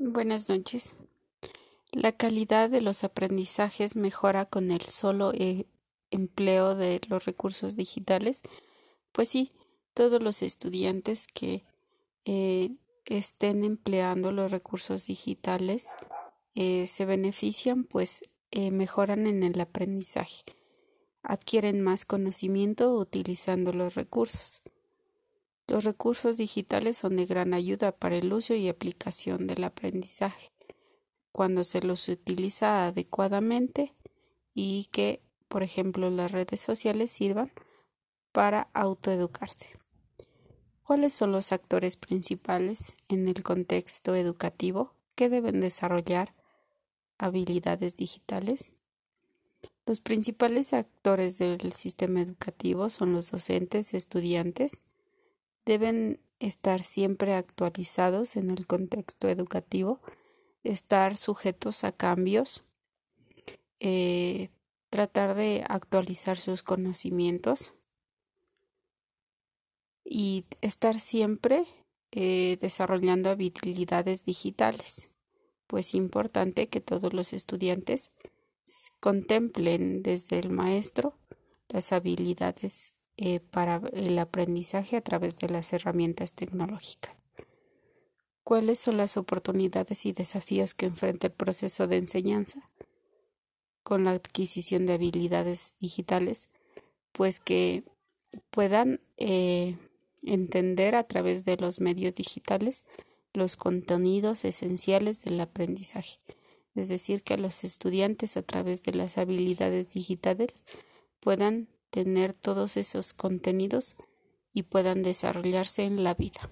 Buenas noches. La calidad de los aprendizajes mejora con el solo eh, empleo de los recursos digitales. Pues sí, todos los estudiantes que eh, estén empleando los recursos digitales eh, se benefician, pues mejoran en el aprendizaje, adquieren más conocimiento utilizando los recursos. Los recursos digitales son de gran ayuda para el uso y aplicación del aprendizaje cuando se los utiliza adecuadamente y que, por ejemplo, las redes sociales sirvan para autoeducarse. ¿Cuáles son los actores principales en el contexto educativo que deben desarrollar habilidades digitales? Los principales actores del sistema educativo son los docentes, estudiantes, deben estar siempre actualizados en el contexto educativo, estar sujetos a cambios, eh, tratar de actualizar sus conocimientos y estar siempre eh, desarrollando habilidades digitales. Pues es importante que todos los estudiantes contemplen desde el maestro las habilidades eh, para el aprendizaje a través de las herramientas tecnológicas. ¿Cuáles son las oportunidades y desafíos que enfrenta el proceso de enseñanza con la adquisición de habilidades digitales? Pues que puedan eh, entender a través de los medios digitales los contenidos esenciales del aprendizaje. Es decir, que los estudiantes a través de las habilidades digitales puedan tener todos esos contenidos y puedan desarrollarse en la vida.